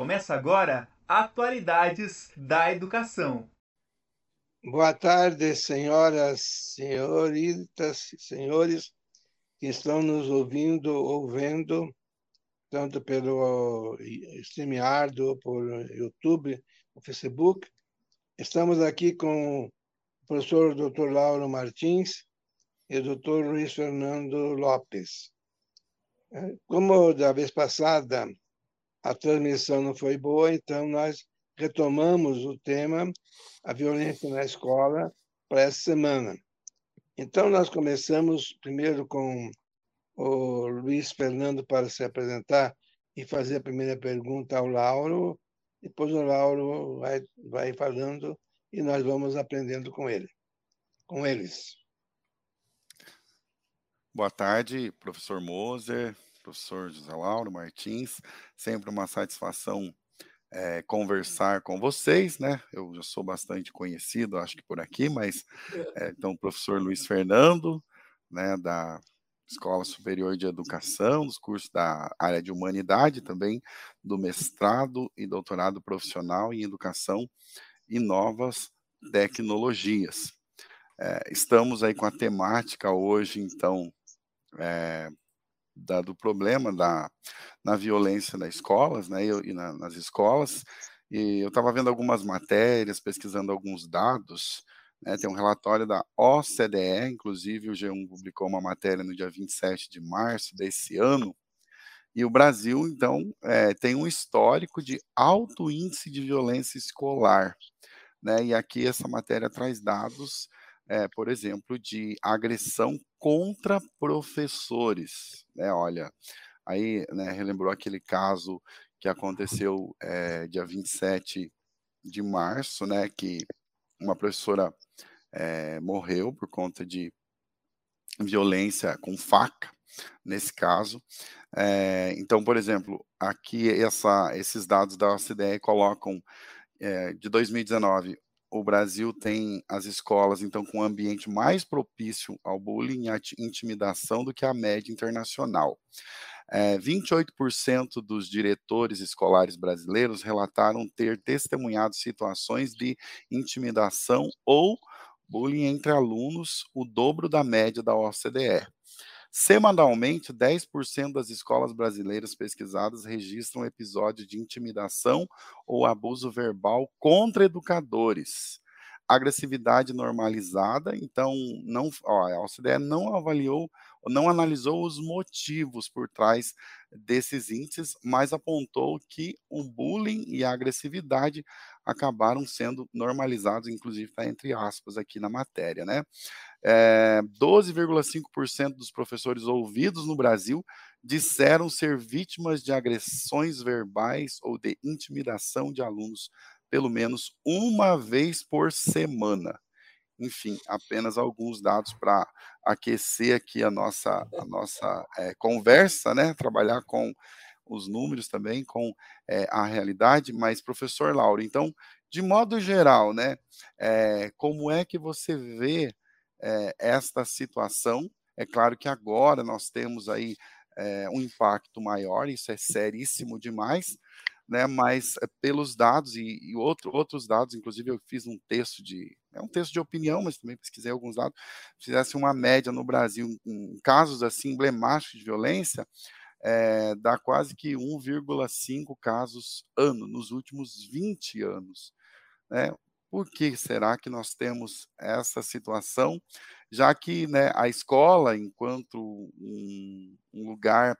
Começa agora Atualidades da Educação. Boa tarde, senhoras, senhoritas, senhores que estão nos ouvindo ou vendo, tanto pelo StreamYard ou por YouTube, ou Facebook. Estamos aqui com o professor Dr. Lauro Martins e o Dr. Luiz Fernando Lopes. Como da vez passada a transmissão não foi boa, então nós retomamos o tema a violência na escola para essa semana. Então nós começamos primeiro com o Luiz Fernando para se apresentar e fazer a primeira pergunta ao Lauro, depois o Lauro vai, vai falando e nós vamos aprendendo com ele, com eles. Boa tarde, professor Moser, professor José Lauro Martins. Sempre uma satisfação é, conversar com vocês, né? Eu já sou bastante conhecido, acho que por aqui, mas é, então, professor Luiz Fernando, né, da Escola Superior de Educação, dos cursos da área de Humanidade, também do mestrado e doutorado profissional em Educação e Novas Tecnologias. É, estamos aí com a temática hoje, então, é, da, do problema da na violência nas escolas, né, e na, nas escolas. E eu estava vendo algumas matérias, pesquisando alguns dados. Né, tem um relatório da OCDE, inclusive o G1 publicou uma matéria no dia 27 de março desse ano. E o Brasil, então, é, tem um histórico de alto índice de violência escolar. Né? E aqui essa matéria traz dados é, por exemplo, de agressão contra professores. Né? Olha, aí né, relembrou aquele caso que aconteceu é, dia 27 de março, né, que uma professora é, morreu por conta de violência com faca, nesse caso. É, então, por exemplo, aqui essa, esses dados da OCDE colocam é, de 2019 o Brasil tem as escolas, então, com um ambiente mais propício ao bullying e à intimidação do que a média internacional. É, 28% dos diretores escolares brasileiros relataram ter testemunhado situações de intimidação ou bullying entre alunos, o dobro da média da OCDE. Semanalmente, 10% das escolas brasileiras pesquisadas registram episódios de intimidação ou abuso verbal contra educadores. Agressividade normalizada, então não, ó, a OCDE não avaliou, não analisou os motivos por trás desses índices, mas apontou que o bullying e a agressividade acabaram sendo normalizados, inclusive está entre aspas aqui na matéria, né? É, 12,5% dos professores ouvidos no Brasil disseram ser vítimas de agressões verbais ou de intimidação de alunos pelo menos uma vez por semana. Enfim, apenas alguns dados para aquecer aqui a nossa, a nossa é, conversa, né? Trabalhar com os números também, com é, a realidade. Mas, professor Lauro, então, de modo geral, né? É, como é que você vê é, esta situação. É claro que agora nós temos aí um impacto maior, isso é seríssimo demais, né? Mas pelos dados e, e outro, outros dados, inclusive eu fiz um texto de é um texto de opinião, mas também pesquisei alguns dados. Fizesse uma média no Brasil em casos assim emblemáticos de violência, é, dá quase que 1,5 casos ano nos últimos 20 anos. Né? Por que será que nós temos essa situação? Já que né, a escola, enquanto um, um lugar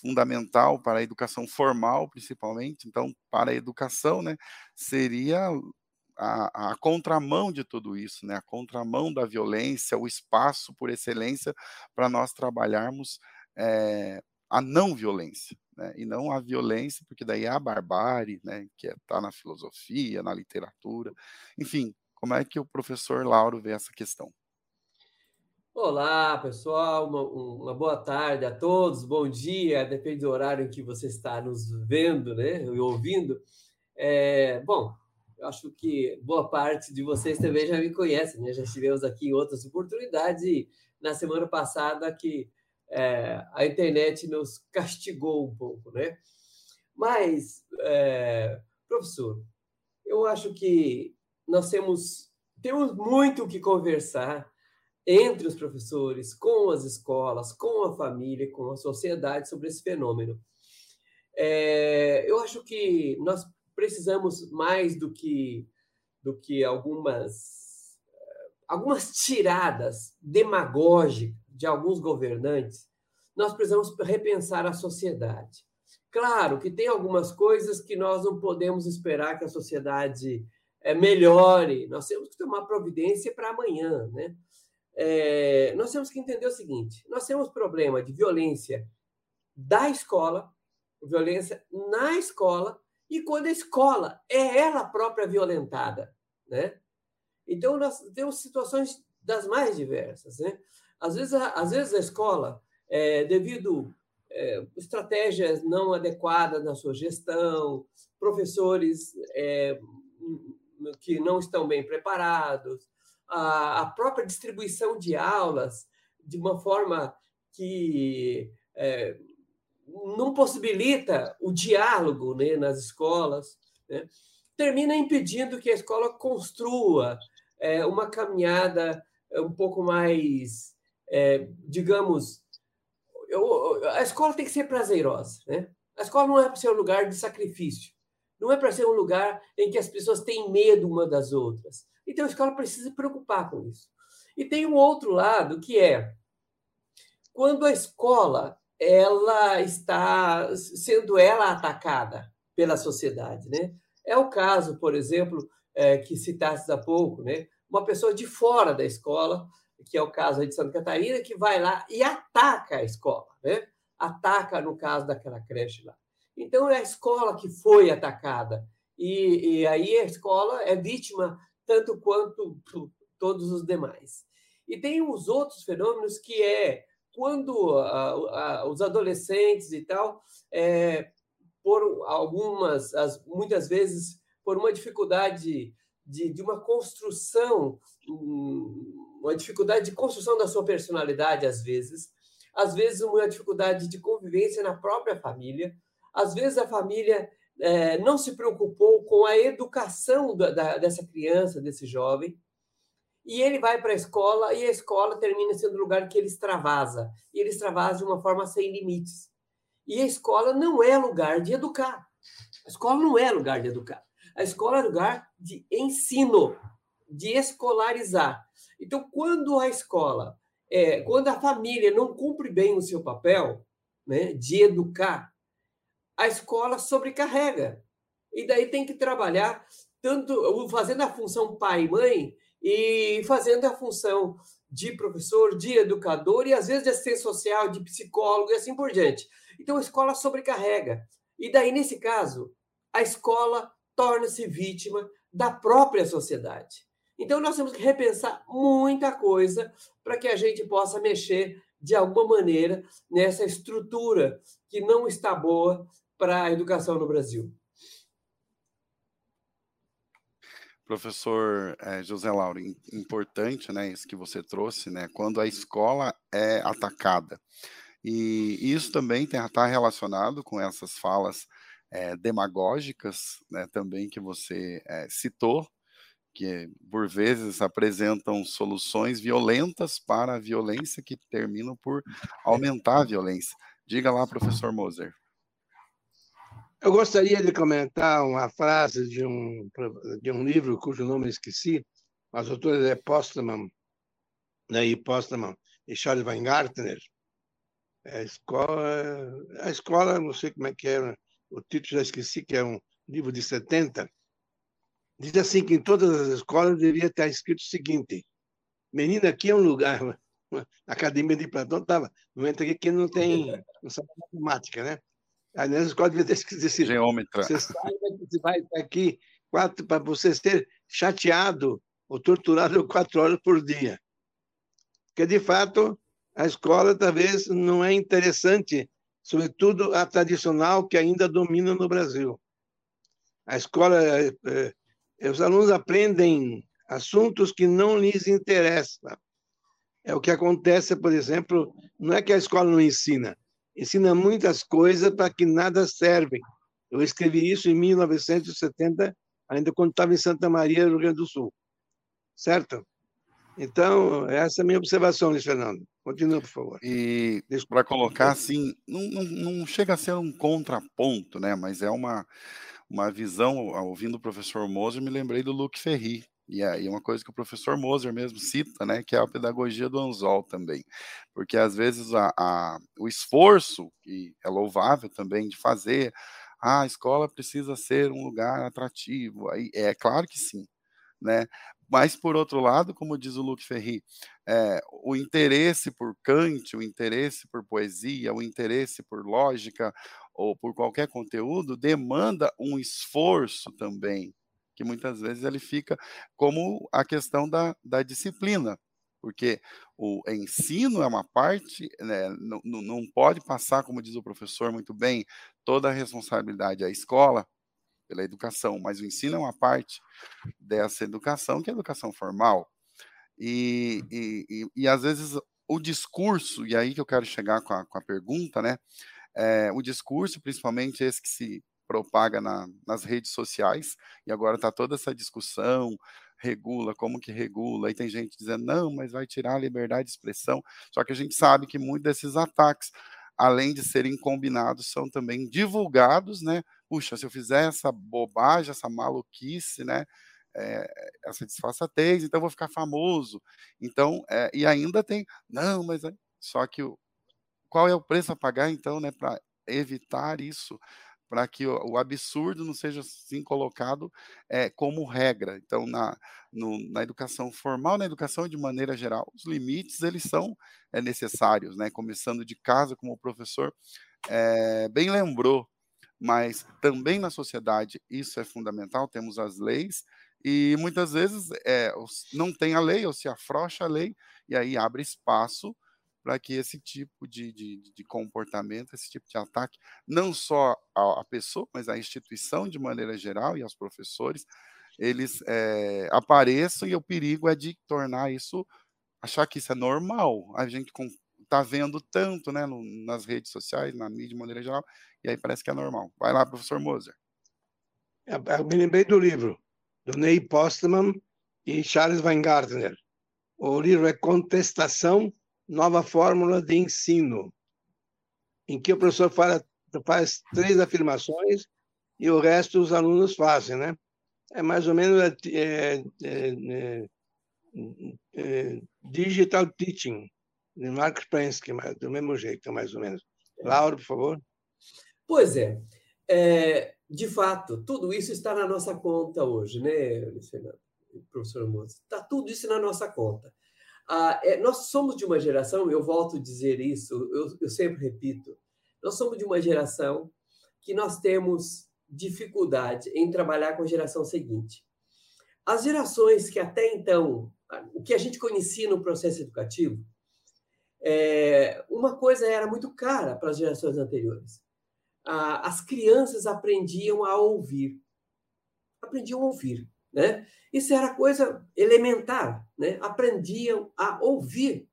fundamental para a educação formal, principalmente, então, para a educação, né, seria a, a, contramão de tudo isso, né? a contramão da violência, o espaço por excelência para nós trabalharmos é, a não violência né? e não a violência, porque daí é a barbárie, né? que está é, tá na filosofia, na literatura. Enfim, como é que o professor Lauro vê essa questão? Olá, pessoal, uma, uma, boa tarde a todos, bom dia, depende do horário em que você está nos vendo, né, e ouvindo. É, bom, eu acho que boa parte de vocês também já me conhecem, né, já estivemos aqui em outras oportunidades e na semana passada que é, a internet nos castigou um pouco, né? Mas, é, professor, eu acho que nós temos, temos muito o que conversar entre os professores, com as escolas, com a família, com a sociedade sobre esse fenômeno. É, eu acho que nós precisamos mais do que do que algumas algumas tiradas demagógicas de alguns governantes. Nós precisamos repensar a sociedade. Claro que tem algumas coisas que nós não podemos esperar que a sociedade é, melhore. Nós temos que tomar providência para amanhã, né? É, nós temos que entender o seguinte: nós temos problema de violência da escola, violência na escola e quando a escola é ela própria violentada, né? Então nós temos situações das mais diversas, né? Às vezes, a, às vezes a escola, é, devido é, estratégias não adequadas na sua gestão, professores é, que não estão bem preparados, a, a, própria distribuição de aulas de uma forma que é, não possibilita o diálogo né, nas escolas, né, termina impedindo que a escola construa é, uma caminhada um pouco mais, é, digamos, eu, a escola tem que ser prazerosa, né? A escola não é para ser um lugar de sacrifício, não é para ser um lugar em que as pessoas têm medo uma das outras. Então a escola precisa se preocupar com isso. E tem um outro lado que é quando a escola ela está sendo ela atacada pela sociedade, né? É o caso, por exemplo, é, que citaste há pouco, né? Uma pessoa de fora da escola, que é o caso de Santa Catarina, que vai lá e ataca a escola, né? Ataca, no caso daquela creche lá. Então, é a escola que foi atacada. E, e aí a escola é vítima tanto quanto todos os demais. E tem os outros fenômenos que é quando a, a, os adolescentes e tal, é, por algumas, as, muitas vezes, por uma dificuldade de, de uma construção, uma dificuldade de construção da sua personalidade, às vezes, às vezes uma dificuldade de convivência na própria família, às vezes a família é, não se preocupou com a educação da, da, dessa criança, desse jovem, e ele vai para a escola e a escola termina sendo o lugar que ele extravasa. E ele extravasa de uma forma sem limites. E a escola não é lugar de educar. A escola não é lugar de educar. A escola é lugar de ensino, de escolarizar. Então, quando a escola, é, quando a família não cumpre bem o seu papel né, de educar, a escola sobrecarrega. E daí tem que trabalhar tanto fazendo a função pai e mãe e fazendo a função de professor, de educador e às vezes de assistente social, de psicólogo e assim por diante. Então a escola sobrecarrega. E daí, nesse caso, a escola torna-se vítima da própria sociedade. Então nós temos que repensar muita coisa para que a gente possa mexer de alguma maneira nessa estrutura que não está boa para a educação no Brasil. Professor é, José Lauro, importante, né, isso que você trouxe, né, quando a escola é atacada. E isso também está relacionado com essas falas é, demagógicas, né, também que você é, citou, que por vezes apresentam soluções violentas para a violência que terminam por aumentar a violência. Diga lá, professor Moser. Eu gostaria de comentar uma frase de um, de um livro cujo nome esqueci, mas o autor é Postman, né, e Postman e Charles Weingartner. A escola, a escola, não sei como é que era, o título já esqueci, que é um livro de 70. Diz assim que em todas as escolas deveria estar escrito o seguinte: menina, aqui é um lugar. A academia de Platão estava. Não entra aqui que não tem não sabe matemática, né? Aí nas escolas devia ter escrito assim, Geômetra. Você saiba que você vai estar aqui quatro, para você ser chateado ou torturado quatro horas por dia. Porque, de fato, a escola talvez não é interessante, sobretudo a tradicional que ainda domina no Brasil. A escola, é, é, os alunos aprendem assuntos que não lhes interessam. É o que acontece, por exemplo, não é que a escola não ensina, ensina muitas coisas para que nada servem. Eu escrevi isso em 1970, ainda quando estava em Santa Maria, Rio Grande do Sul. Certo? Então, essa é a minha observação, Luiz Fernando. Continua, por favor. E para colocar assim, não, não, não, chega a ser um contraponto, né? Mas é uma, uma visão, ouvindo o professor Moser, me lembrei do Luc Ferry, e aí uma coisa que o professor Moser mesmo cita, né, que é a pedagogia do anzol também, porque às vezes a, a, o esforço, que é louvável também de fazer, ah, a escola precisa ser um lugar atrativo, aí é claro que sim, né, mas, por outro lado, como diz o Luc Ferry, é, o interesse por Kant, o interesse por poesia, o interesse por lógica ou por qualquer conteúdo demanda um esforço também, que muitas vezes ele fica como a questão da, da disciplina, porque o ensino é uma parte, né, não, não pode passar, como diz o professor muito bem, toda a responsabilidade à escola, pela educação, mas o ensino é uma parte dessa educação, que é a educação formal. E, e, e, e às vezes o discurso, e aí que eu quero chegar com a, com a pergunta, né? É, o discurso, principalmente esse que se propaga na, nas redes sociais, e agora está toda essa discussão, regula, como que regula, e tem gente dizendo, não, mas vai tirar a liberdade de expressão, só que a gente sabe que muitos desses ataques, além de serem combinados, são também divulgados, né, puxa, se eu fizer essa bobagem, essa maluquice, né? É, essa disfarçatez, então vou ficar famoso. Então, é, e ainda tem, não, mas só que o, qual é o preço a pagar, então, né, para evitar isso, para que o, o, absurdo não seja assim colocado é, como regra. Então, na, no, na educação formal, na educação de maneira geral, os limites eles são é, necessários, né? Começando de casa, como o professor é, bem lembrou, mas também na sociedade isso é fundamental, temos as leis, e muitas vezes é, não tem a lei, ou se afrouxa a lei, e aí abre espaço para que esse tipo de, de, de, comportamento, esse tipo de ataque, não só a, a, pessoa, mas a instituição de maneira geral e aos professores, eles é, apareçam e o perigo é de tornar isso, achar que isso é normal. A gente está vendo tanto né, no, nas redes sociais, na mídia de maneira geral, e aí parece que é normal. Vai lá, professor Moser. Eu me lembrei do livro, do Ney Postman e Charles Weingartner. O livro é Contestação, Nova Fórmula de Ensino, em que o professor fala, faz três afirmações e o resto os alunos fazem, né? É mais ou menos é, é, é, é digital teaching, de Mark Prensky, do mesmo jeito, mais ou menos. Laura, por favor. Pois é. é. De fato, tudo isso está na nossa conta hoje, né? Professor Moça? Está tudo isso na nossa conta. Ah, é, nós somos de uma geração, eu volto a dizer isso, eu, eu sempre repito, nós somos de uma geração que nós temos dificuldade em trabalhar com a geração seguinte. As gerações que até então, o que a gente conhecia no processo educativo, é, uma coisa era muito cara para as gerações anteriores. As crianças aprendiam a ouvir. Aprendiam a ouvir. Né? Isso era coisa elementar. Né? Aprendiam a ouvir.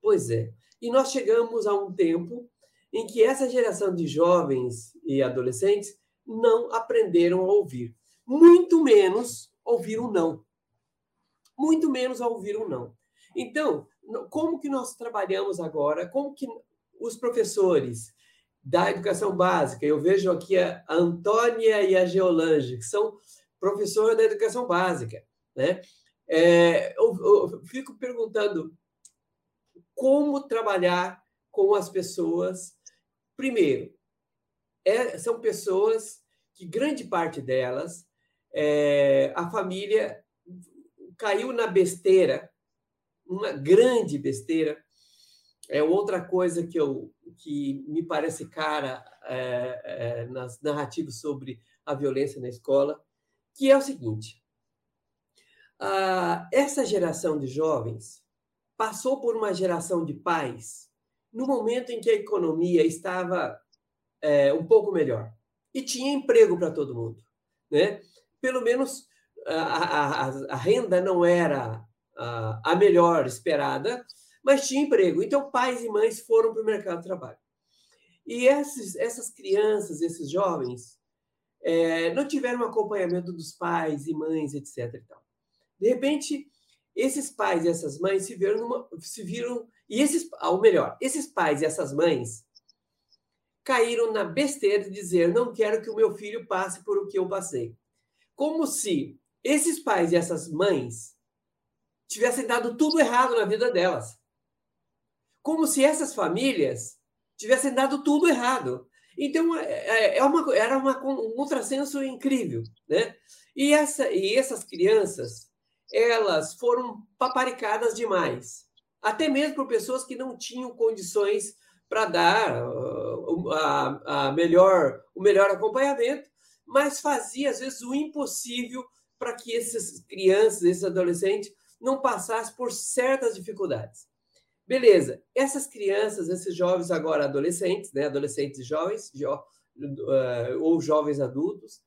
Pois é. E nós chegamos a um tempo em que essa geração de jovens e adolescentes não aprenderam a ouvir. Muito menos ouvir não. Muito menos a ouvir não. Então, como que nós trabalhamos agora? Como que os professores da educação básica, eu vejo aqui a Antônia e a Geolange, que são professores da educação básica, né? É, eu, eu fico perguntando como trabalhar com as pessoas. Primeiro, é, são pessoas que grande parte delas, é, a família caiu na besteira uma grande besteira. É outra coisa que, eu, que me parece cara é, é, nas narrativas sobre a violência na escola, que é o seguinte: essa geração de jovens passou por uma geração de pais no momento em que a economia estava é, um pouco melhor e tinha emprego para todo mundo, né? Pelo menos a, a, a, renda não era a melhor esperada, mas tinha emprego. Então, pais e mães foram para o mercado de trabalho. E esses, essas crianças, esses jovens, é, não tiveram acompanhamento dos pais e mães, etc. E tal. De repente, esses pais e essas mães se viram, numa, se viram e esses, ou melhor, esses pais e essas mães caíram na besteira de dizer não quero que o meu filho passe por o que eu passei. Como se esses pais e essas mães tivessem dado tudo errado na vida delas. Como se essas famílias tivessem dado tudo errado. Então, é, é, é uma, era uma, um contrassenso incrível. Né? E, essa, e essas crianças, elas foram paparicadas demais. Até mesmo por pessoas que não tinham condições para dar uh, a, a melhor, o melhor acompanhamento, mas fazia, às vezes, o impossível para que essas crianças, esses adolescentes, não passassem por certas dificuldades. Beleza, essas crianças, esses jovens agora adolescentes, né, adolescentes jovens, jo, uh, ou jovens adultos,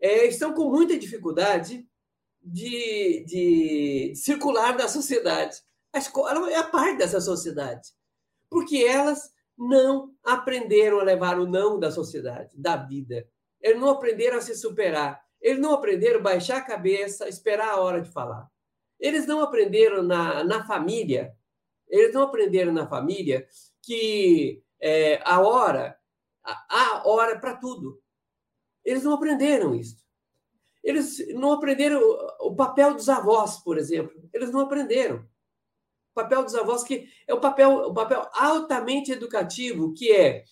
é, estão com muita dificuldade de, de circular na sociedade. A escola é a parte dessa sociedade, porque elas não aprenderam a levar o não da sociedade, da vida. Eles não aprenderam a se superar. Eles não aprenderam a baixar a cabeça, esperar a hora de falar. Eles não aprenderam na, na família eles não aprenderam na família que é, a hora, há hora para tudo. Eles não aprenderam isso. Eles não aprenderam o papel dos avós, por exemplo. Eles não aprenderam. O papel dos avós que é o papel, o papel altamente educativo, que é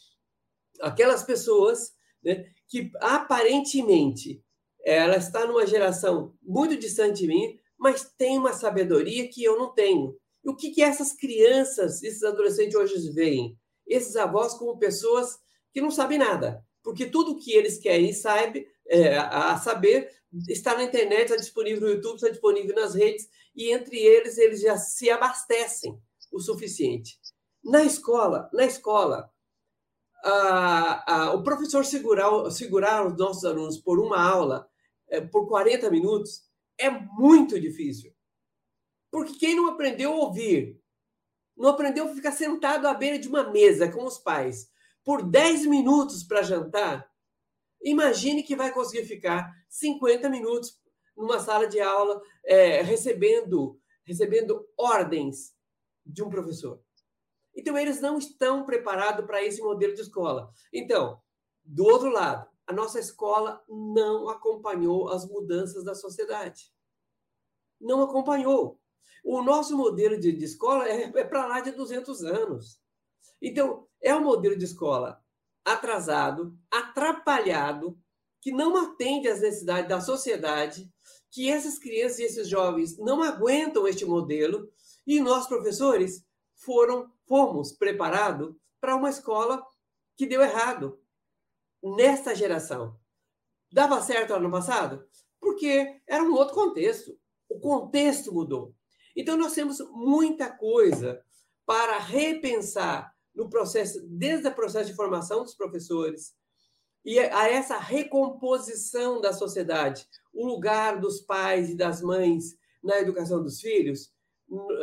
aquelas pessoas né, que aparentemente ela está numa geração muito distante de mim, mas tem uma sabedoria que eu não tenho. E o que, que essas crianças, esses adolescentes hoje veem? Esses avós como pessoas que não sabem nada, porque tudo que eles querem sabe, é, a saber está na internet, está disponível no YouTube, está disponível nas redes, e entre eles eles já se abastecem o suficiente. Na escola, na escola, a, a, o professor segurar, segurar os nossos alunos por uma aula, é, por 40 minutos, é muito difícil. Porque quem não aprendeu a ouvir, não aprendeu a ficar sentado à beira de uma mesa com os pais por 10 minutos para jantar, imagine que vai conseguir ficar 50 minutos numa sala de aula é, recebendo, recebendo ordens de um professor. Então, eles não estão preparados para esse modelo de escola. Então, do outro lado, a nossa escola não acompanhou as mudanças da sociedade. Não acompanhou. O nosso modelo de, de escola é, é para lá de 200 anos. Então, é um modelo de escola atrasado, atrapalhado, que não atende às necessidades da sociedade, que essas crianças e esses jovens não aguentam este modelo, e nós, professores, foram, fomos preparados para uma escola que deu errado nesta geração. Dava certo ano passado? Porque era um outro contexto. O contexto mudou. Então, nós temos muita coisa para repensar no processo, desde o processo de formação dos professores e a essa recomposição da sociedade, o lugar dos pais e das mães na educação dos filhos,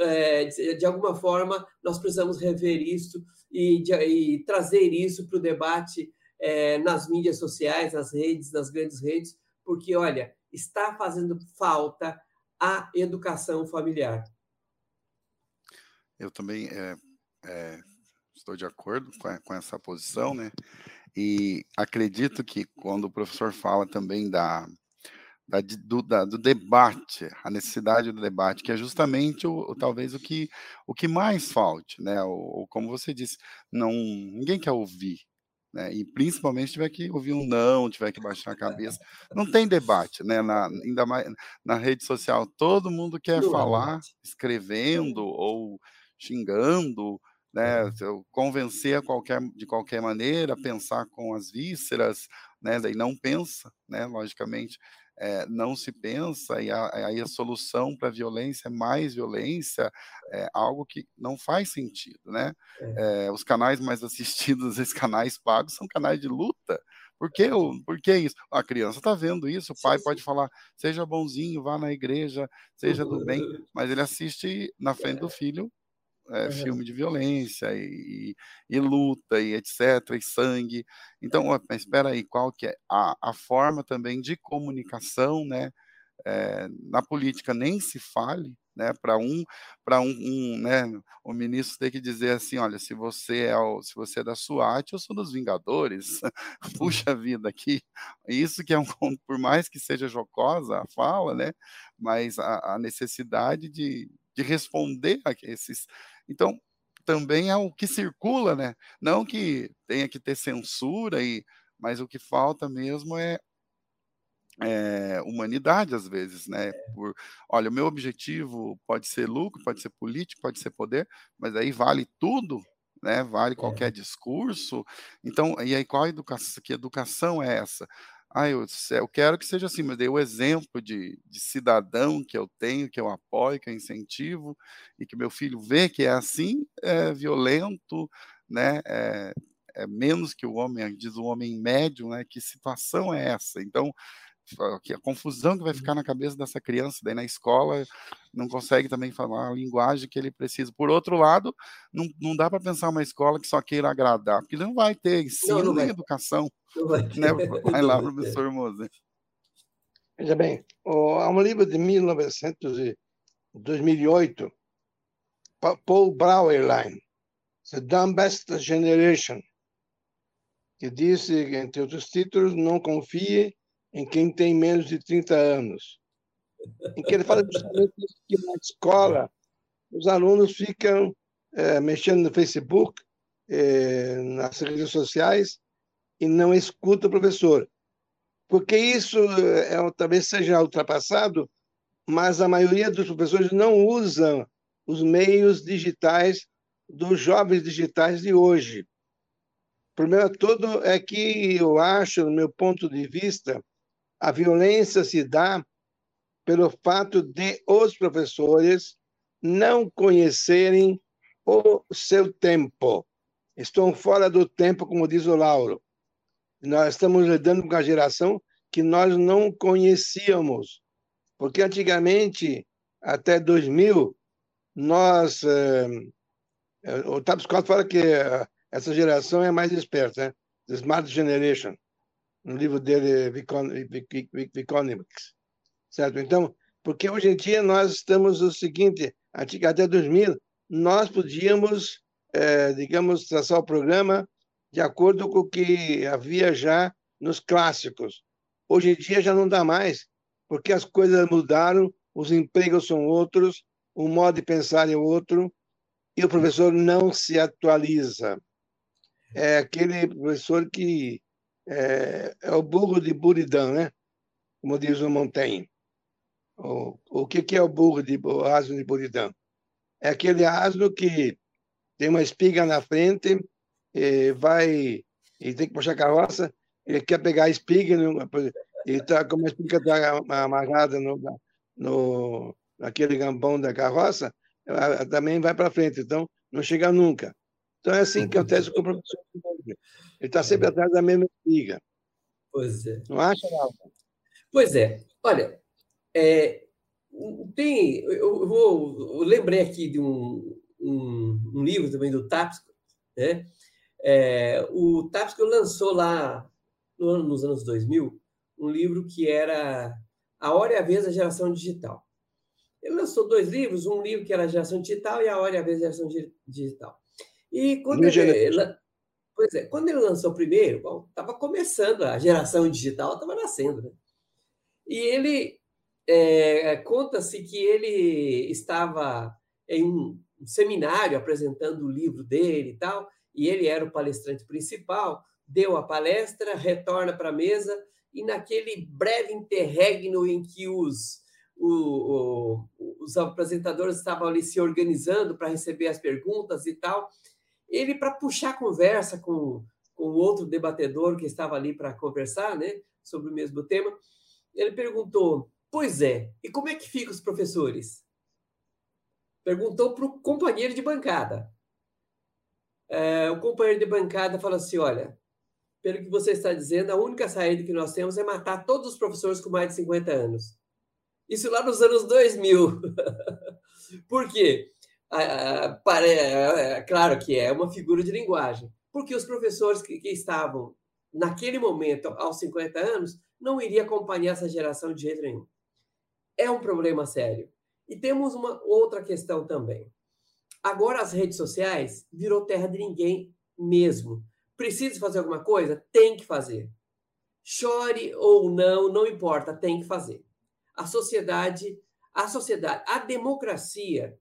é, de alguma forma, nós precisamos rever isso e, trazer isso para o debate é, nas mídias sociais, nas redes, nas grandes redes, porque, olha, está fazendo falta a educação familiar. Eu também é, é, estou de acordo com, a, com, essa posição, né? E acredito que quando o professor fala também da, da, do, da, do, debate, a necessidade do debate, que é justamente o, talvez o que, o que mais falte, né? Ou, como você disse, não ninguém quer ouvir, né? E principalmente tiver que ouvir um não, tiver que baixar a cabeça. Não tem debate, né? Na, ainda mais na rede social, todo mundo quer falar escrevendo ou xingando, né? Convencer a qualquer, de qualquer maneira, pensar com as vísceras, né? Daí não pensa, né? Logicamente, é, não se pensa, e aí a, a, solução para a violência é mais violência, é algo que não faz sentido, né? É, os canais mais assistidos, esses canais pagos, são canais de luta. Por que, por que isso? A criança está vendo isso, o pai pode falar, seja bonzinho, vá na igreja, seja do bem, mas ele assiste na frente do filho é, uhum. filme de violência e, e, luta e etc, e sangue. Então, ó, espera aí, qual que é a, a forma também de comunicação, né? É, na política nem se fale, né? Para um, para um, um, né? O ministro tem que dizer assim, olha, se você é o, se você é da SWAT, eu sou dos Vingadores. Puxa vida aqui, isso que é um por mais que seja jocosa a fala, né? Mas a, a necessidade de, de responder a esses, então também é o que circula, né? Não que tenha que ter censura e mas o que falta mesmo é é, humanidade às vezes, né? Por, olha, o meu objetivo pode ser lucro, pode ser político, pode ser poder, mas aí vale tudo, né? Vale qualquer é. discurso. Então, e aí qual educação? Que educação é essa? Ah, eu, eu quero que seja assim, mas dei o exemplo de, de cidadão que eu tenho, que eu apoio, que eu incentivo, e que meu filho vê que é assim, é violento, né? É, é menos que o homem, diz o homem médio, né? Que situação é essa? Então, a confusão que vai ficar na cabeça dessa criança, daí na escola não consegue também falar a linguagem que ele precisa. Por outro lado, não, não dá para pensar uma escola que só queira agradar, porque não vai ter ensino não, não nem educação. Vai, né? vai lá, professor Moser. Veja bem, há um livro de 1900 2008, Paul Brauerlein, The Dumbest Generation, que disse, entre outros títulos, não confie em quem tem menos de 30 anos, em que ele fala justamente que na escola os alunos ficam é, mexendo no Facebook, é, nas redes sociais, e não escutam o professor. Porque isso é, talvez seja ultrapassado, mas a maioria dos professores não usam os meios digitais dos jovens digitais de hoje. O problema todo é que eu acho, no meu ponto de vista, a violência se dá pelo fato de os professores não conhecerem o seu tempo. Estão fora do tempo, como diz o Lauro. Nós estamos lidando com a geração que nós não conhecíamos. Porque antigamente, até 2000, nós. Eh, o Taps Scott fala que eh, essa geração é mais esperta, né? The Smart Generation no livro dele, Viconomics. Certo? Então, porque hoje em dia nós estamos o seguinte, até 2000, nós podíamos, é, digamos, traçar o programa de acordo com o que havia já nos clássicos. Hoje em dia já não dá mais, porque as coisas mudaram, os empregos são outros, o modo de pensar é outro, e o professor não se atualiza. É aquele professor que é, é o burro de Buridã, né? Como diz o Montaigne. O, o que, que é o burro de o asno de Buridã? É aquele asno que tem uma espiga na frente, e vai e tem que puxar a carroça, ele quer pegar a espiga, e está como a espiga está amarrada no, no, naquele gambão da carroça, ela também vai para frente, então não chega nunca. Então é assim que acontece com o professor. Ele está sempre atrás da mesma espiga. Pois é. Não acha, não? Pois é. Olha, é, tem, eu, vou, eu lembrei aqui de um, um, um, livro também do Tapsco, né? É, o Tapsco lançou lá no, nos anos 2000 um livro que era A Hora e a Vez da Geração Digital. Ele lançou dois livros, um livro que era a Geração Digital e A Hora e a Vez da Geração Digital. E quando ele, ele, pois é, quando ele lançou o primeiro, estava começando, a geração digital estava nascendo. Né? E ele é, conta-se que ele estava em um seminário apresentando o livro dele e tal, e ele era o palestrante principal, deu a palestra, retorna para a mesa, e naquele breve interregno em que os, o, o, os apresentadores estavam ali se organizando para receber as perguntas e tal, ele, para puxar conversa com, com outro debatedor que estava ali para conversar né, sobre o mesmo tema, ele perguntou: Pois é, e como é que ficam os professores? Perguntou para o companheiro de bancada. É, o companheiro de bancada falou assim: Olha, pelo que você está dizendo, a única saída que nós temos é matar todos os professores com mais de 50 anos. Isso lá nos anos 2000. Por quê? É, claro que é uma figura de linguagem, porque os professores que, que estavam naquele momento, aos 50 anos, não iriam acompanhar essa geração de jeito nenhum. É um problema sério. E temos uma outra questão também. Agora as redes sociais virou terra de ninguém mesmo. Precisa fazer alguma coisa? Tem que fazer. Chore ou não, não importa, tem que fazer. A sociedade, a sociedade, a democracia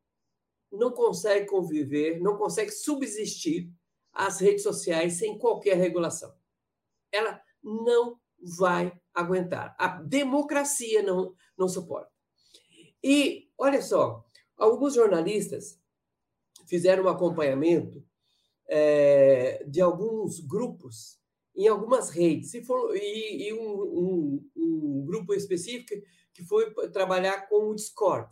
não consegue conviver, não consegue subsistir às redes sociais sem qualquer regulação. Ela não vai aguentar. A democracia não, não suporta. E, olha só, alguns jornalistas fizeram um acompanhamento é, de alguns grupos em algumas redes, e, for, e, e um, um, um, grupo específico que foi trabalhar com o Discord,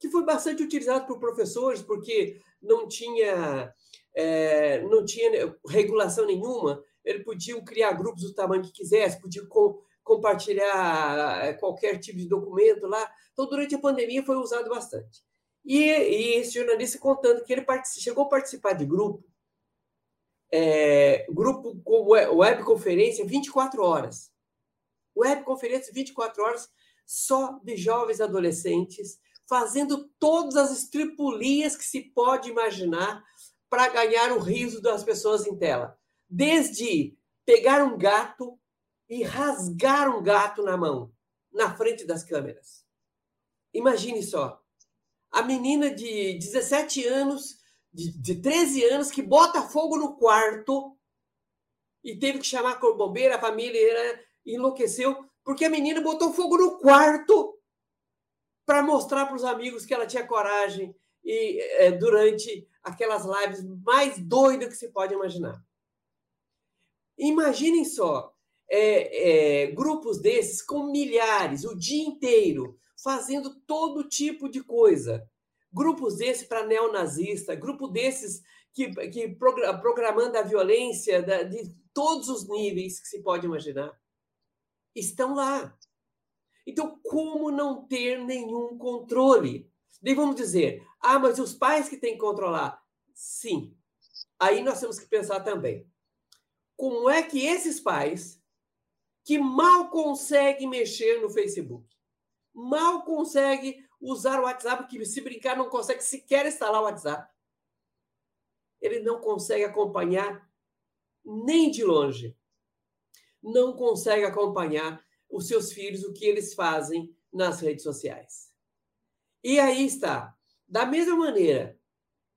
que foi bastante utilizado por professores, porque não tinha, é, não tinha regulação nenhuma, eles podiam criar grupos do tamanho que quisesse, podiam com, compartilhar é, qualquer tipo de documento lá. Então, durante a pandemia, foi usado bastante. E, e esse jornalista contando que ele chegou a participar de grupo, é, grupo com webconferência 24 horas. Webconferência 24 horas só de jovens adolescentes, fazendo todas as estripulias que se pode imaginar para ganhar o riso das pessoas em tela. Desde pegar um gato e rasgar um gato na mão, na frente das câmeras. Imagine só. A menina de 17 anos, de, de 13 anos, que bota fogo no quarto e teve que chamar a bombeira, a família enlouqueceu, porque a menina botou fogo no quarto para mostrar para os amigos que ela tinha coragem e é, durante aquelas lives mais doidas que se pode imaginar. Imaginem só, é, é, grupos desses com milhares, o dia inteiro, fazendo todo tipo de coisa. Grupos desses para neonazista, grupo desses que, que programando a violência da, de todos os níveis que se pode imaginar, estão lá. Então, como não ter nenhum controle? Daí vamos dizer, ah, mas os pais que têm que controlar. Sim. Aí nós temos que pensar também. Como é que esses pais que mal consegue mexer no Facebook, mal consegue usar o WhatsApp, que se brincar não consegue sequer instalar o WhatsApp. Ele não consegue acompanhar nem de longe. Não consegue acompanhar os seus filhos, o que eles fazem nas redes sociais. E aí está. Da mesma maneira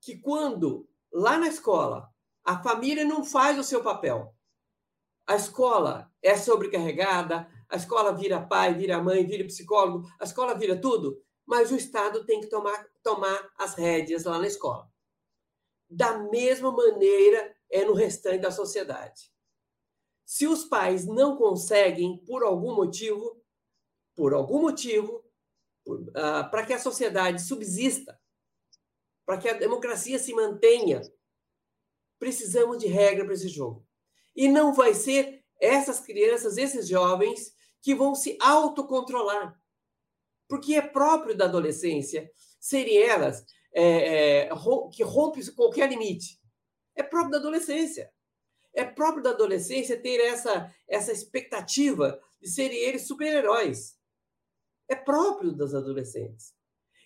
que quando lá na escola a família não faz o seu papel, a escola é sobrecarregada, a escola vira pai, vira mãe, vira psicólogo, a escola vira tudo, mas o Estado tem que tomar, tomar as rédeas lá na escola. Da mesma maneira é no restante da sociedade. Se os pais não conseguem, por algum motivo, por algum motivo, uh, para que a sociedade subsista, para que a democracia se mantenha, precisamos de regra para esse jogo. E não vai ser essas crianças, esses jovens, que vão se autocontrolar. Porque é próprio da adolescência serem elas é, é, que rompem qualquer limite. É próprio da adolescência. É próprio da adolescência ter essa, essa expectativa de serem eles super-heróis. É próprio das adolescentes.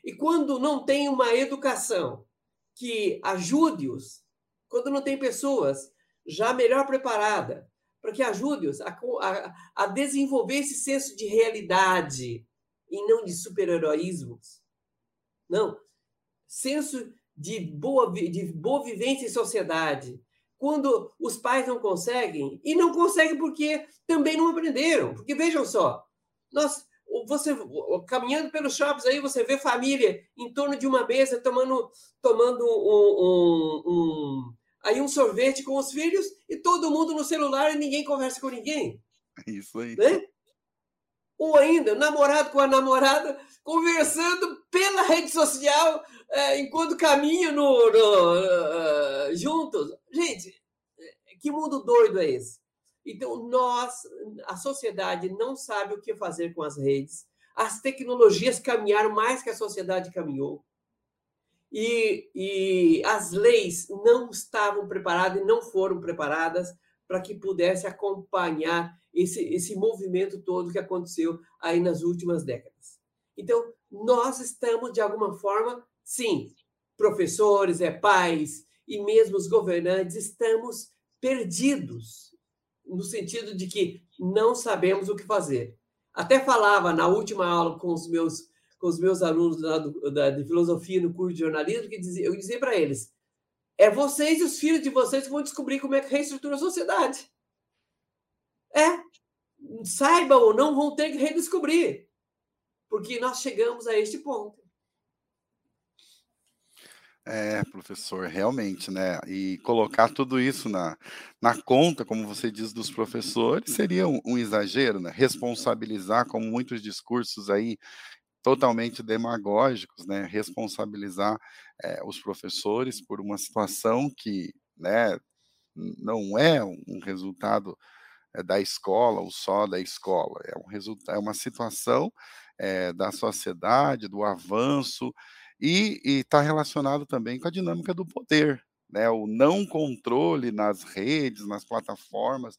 E quando não tem uma educação que ajude-os, quando não tem pessoas já melhor preparada, para que ajude-os a, a, a, desenvolver esse senso de realidade e não de super-heroísmos. Não. Senso de boa, de boa vivência em sociedade. Quando os pais não conseguem, e não conseguem porque também não aprenderam. Porque vejam só, nós, você caminhando pelos shoppings aí, você vê família em torno de uma mesa tomando, tomando um, um, um aí um sorvete com os filhos e todo mundo no celular e ninguém conversa com ninguém. Isso aí. Né? Ou ainda, namorado com a namorada conversando pela rede social é, enquanto caminham no, no uh, juntos. Gente, que mundo doido é esse? Então, nós, a sociedade não sabe o que fazer com as redes. As tecnologias caminharam mais que a sociedade caminhou. e, e as leis não estavam preparadas e não foram preparadas para que pudesse acompanhar esse, esse movimento todo que aconteceu aí nas últimas décadas. Então, nós estamos, de alguma forma, sim, professores, é pais e mesmo os governantes, estamos perdidos, no sentido de que não sabemos o que fazer. Até falava na última aula com os meus com os meus alunos da, da, de filosofia no curso de jornalismo, que dizia, eu dizia para eles: é vocês e os filhos de vocês que vão descobrir como é que reestrutura a sociedade. É. Saibam ou não, vão ter que redescobrir. Porque nós chegamos a este ponto. É, professor, realmente, né? E colocar tudo isso na, na conta, como você diz, dos professores, seria um, um exagero, né? Responsabilizar, como muitos discursos aí totalmente demagógicos, né? Responsabilizar é, os professores por uma situação que, né? Não é um resultado é, da escola ou só da escola, é um resultado, é uma situação é, da sociedade, do avanço e está relacionado também com a dinâmica do poder, né? O não controle nas redes, nas plataformas,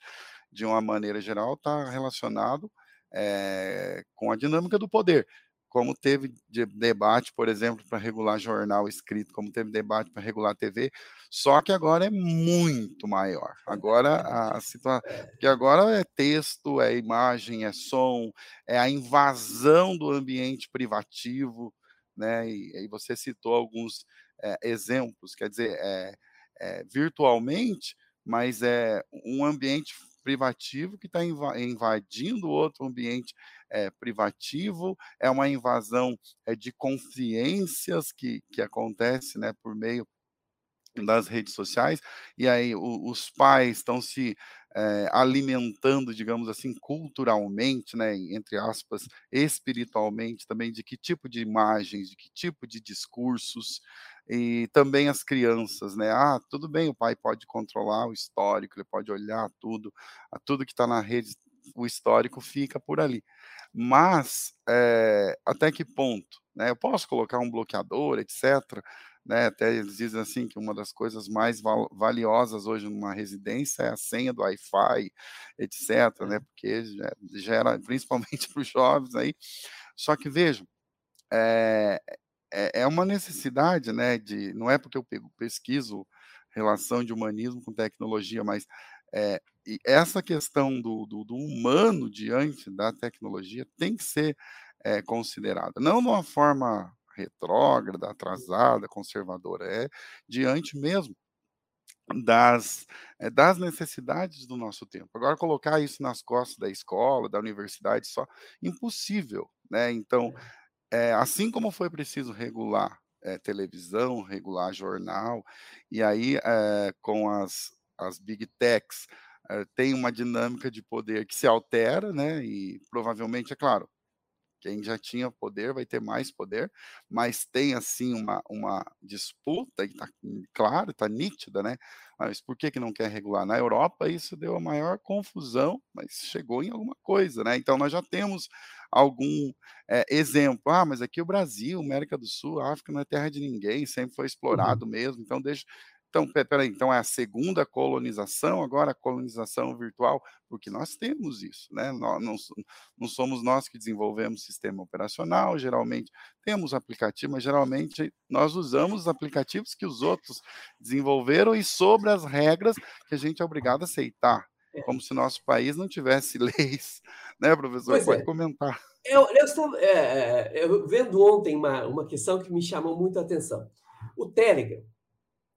de uma maneira geral, está relacionado é, com a dinâmica do poder. Como teve de debate, por exemplo, para regular jornal escrito, como teve debate para regular TV, só que agora é muito maior. Agora a situação, que agora é texto, é imagem, é som, é a invasão do ambiente privativo, né? E, e você citou alguns é, exemplos, quer dizer, é, é, virtualmente, mas é um ambiente privativo que está invadindo outro ambiente é, privativo, é uma invasão é, de consciências que, que acontece né, por meio das redes sociais, e aí o, os pais estão se é, alimentando, digamos assim, culturalmente, né, entre aspas, espiritualmente também, de que tipo de imagens, de que tipo de discursos, e também as crianças, né? Ah, tudo bem, o pai pode controlar o histórico, ele pode olhar tudo, tudo que está na rede, o histórico fica por ali. Mas é, até que ponto? Né? Eu posso colocar um bloqueador, etc né? Até eles dizem assim que uma das coisas mais val valiosas hoje numa residência é a senha do Wi-Fi, etc, né? É. Porque gera, principalmente para os jovens aí. Só que vejam, é, é, é uma necessidade, né? De não é porque eu pesquiso relação de humanismo com tecnologia, mas é, essa questão do, do, do, humano diante da tecnologia tem que ser é, considerada, não de uma forma retrógrada, atrasada, conservadora, é diante mesmo das, é, das necessidades do nosso tempo. Agora, colocar isso nas costas da escola, da universidade, só impossível. Né? Então, é, assim como foi preciso regular é, televisão, regular jornal, e aí é, com as, as big techs, tem uma dinâmica de poder que se altera, né? E provavelmente, é claro, quem já tinha poder vai ter mais poder, mas tem assim uma, uma disputa, e está claro, está nítida, né? Mas por que, que não quer regular? Na Europa isso deu a maior confusão, mas chegou em alguma coisa, né? Então nós já temos algum é, exemplo. Ah, mas aqui o Brasil, América do Sul, África não é terra de ninguém, sempre foi uhum. explorado uhum. mesmo, então deixa. Então, peraí, então é a segunda colonização, agora a colonização virtual, porque nós temos isso, né? Nós, não, não somos nós que desenvolvemos sistema operacional, geralmente temos aplicativo, mas geralmente nós usamos os aplicativos que os outros desenvolveram e sobre as regras que a gente é obrigado a aceitar, é. como se nosso país não tivesse leis, né, professor? Pois Pode é. comentar. Eu, eu, estou, é, é, eu vendo ontem uma, uma questão que me chamou muito a atenção. O Telegram,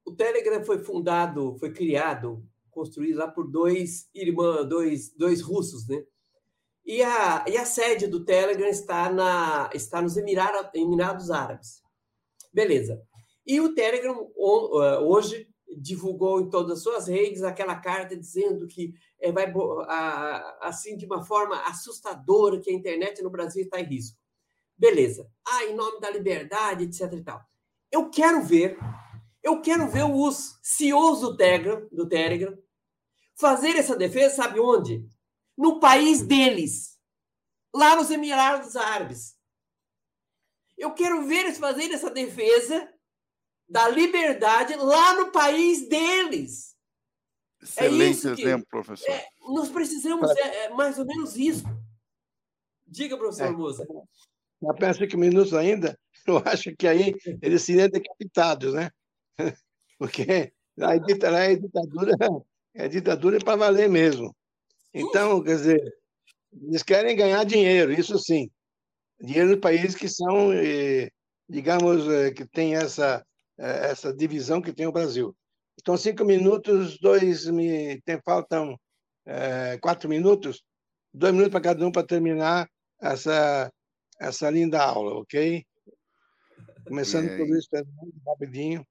o Telegram foi fundado, foi criado, construído lá por dois irmãos, dois, dois russos, né? E a, e a sede do Telegram está, na, está nos Emirados, Emirados Árabes. Beleza. E o Telegram é, hoje divulgou em todas as suas redes aquela carta dizendo que é, vai assim de uma forma assustadora que a internet no Brasil está em risco. Beleza. Ah, em nome da liberdade, etc. E tal. Eu quero ver eu quero ver os CEOs do Telegram, do Telegram fazer essa defesa, sabe onde? No país deles, lá nos Emirados Árabes. Eu quero ver eles fazerem essa defesa da liberdade lá no país deles. Excelente é isso exemplo, que, professor. É, nós precisamos, é, é, mais ou menos isso. Diga, professor é, Moza. Já penso cinco minutos ainda, eu acho que aí eles seriam decapitados, né? Porque a ditadura é ditadura, é ditadura para valer mesmo. Então, quer dizer, eles querem ganhar dinheiro, isso sim. Dinheiro nos países que são, eh, digamos, eh, que tem essa, essa divisão que tem o Brasil. Então, cinco minutos, dois me tem, faltam é, quatro minutos, dois minutos para cada um para terminar essa, essa linda aula, ok? Começando por isso, rapidinho.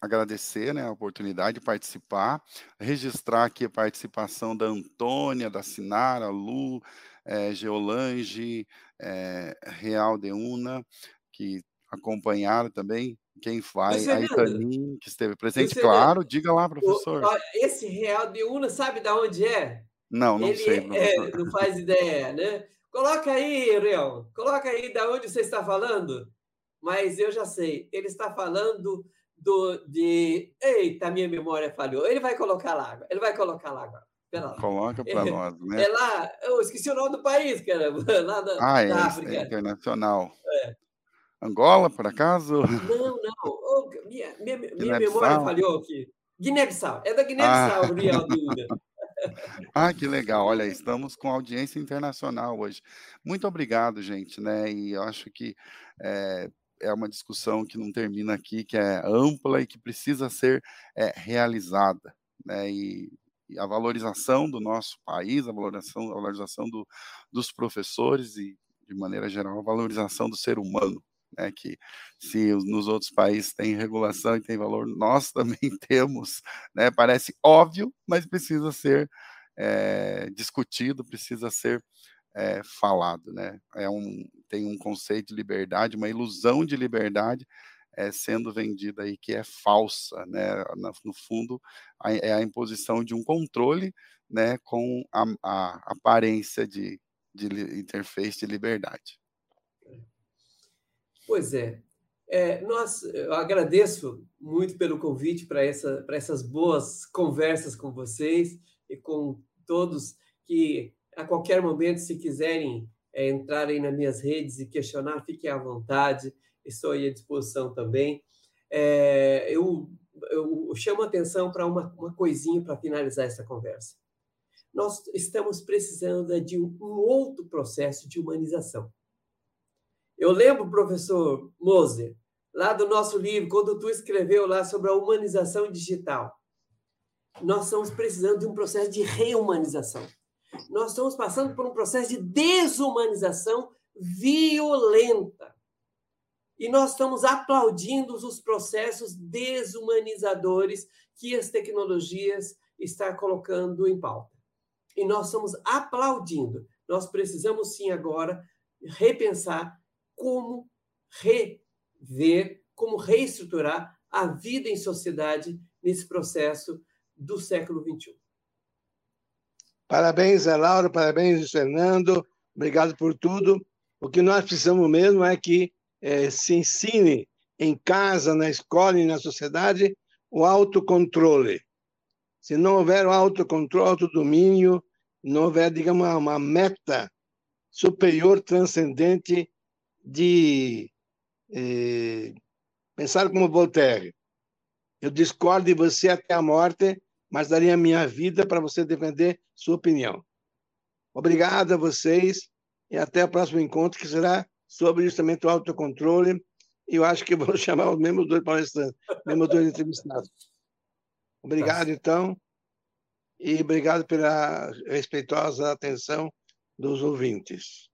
Agradecer né, a oportunidade de participar, registrar aqui a participação da Antônia, da Sinara, Lu, é, Geolange, é, Real de Una, que acompanharam também quem vai, a Itanin, que esteve presente, claro, diga lá, professor. Esse Real de Una, sabe de onde é? Não, não Ele sei, é, não faz ideia, né? Coloca aí, Real, coloca aí de onde você está falando. Mas eu já sei, ele está falando do, de... Eita, minha memória falhou. Ele vai colocar lá, ele vai colocar lá agora. Coloca para é, nós, né? É lá, eu esqueci o nome do país, cara, lá da, ah, é, África. É internacional. É. Angola, por acaso? Não, não. Oh, minha minha, minha memória falhou aqui. Guiné-Bissau. É da Guiné-Bissau, ah. Real Duda. ah, que legal. Olha, estamos com audiência internacional hoje. Muito obrigado, gente, né? E eu acho que é, é uma discussão que não termina aqui, que é ampla e que precisa ser é, realizada, né? E, e, a valorização do nosso país, a valorização, a valorização do, dos professores e, de maneira geral, a valorização do ser humano né, que se nos outros países tem regulação e tem valor, nós também temos, né, parece óbvio, mas precisa ser é, discutido, precisa ser é, falado, né, é um, tem um conceito de liberdade, uma ilusão de liberdade é, sendo vendida aí que é falsa, né, no fundo a, é a imposição de um controle, né, com a, a aparência de, de interface de liberdade. Pois é. é nós, eu agradeço muito pelo convite para essa, essas boas conversas com vocês e com todos que, a qualquer momento, se quiserem é, entrar aí nas minhas redes e questionar, fiquem à vontade, estou aí à disposição também. É, eu, eu chamo atenção para uma, uma coisinha para finalizar essa conversa. Nós estamos precisando de um, um outro processo de humanização. Eu lembro, professor Moser, lá do nosso livro, quando tu escreveu lá sobre a humanização digital. Nós estamos precisando de um processo de reumanização. Nós estamos passando por um processo de desumanização violenta. E nós estamos aplaudindo os processos desumanizadores que as tecnologias estão colocando em pauta. E nós estamos aplaudindo. Nós precisamos sim agora repensar como rever, como reestruturar a vida em sociedade nesse processo do século XXI. Parabéns, Zé Laura, parabéns, Fernando, obrigado por tudo. O que nós precisamos mesmo é que é, se ensine em casa, na escola e na sociedade o autocontrole. Se não houver o autocontrole, autodomínio, não houver, digamos, uma meta superior, transcendente de eh, pensar como Voltaire. Eu discordo de você até a morte, mas daria minha vida para você defender sua opinião. Obrigado a vocês e até o próximo encontro, que será sobre justamente o autocontrole. E eu acho que vou chamar os mesmos dois palestrantes, os mesmos dois entrevistados. Obrigado, então, e obrigado pela respeitosa atenção dos ouvintes.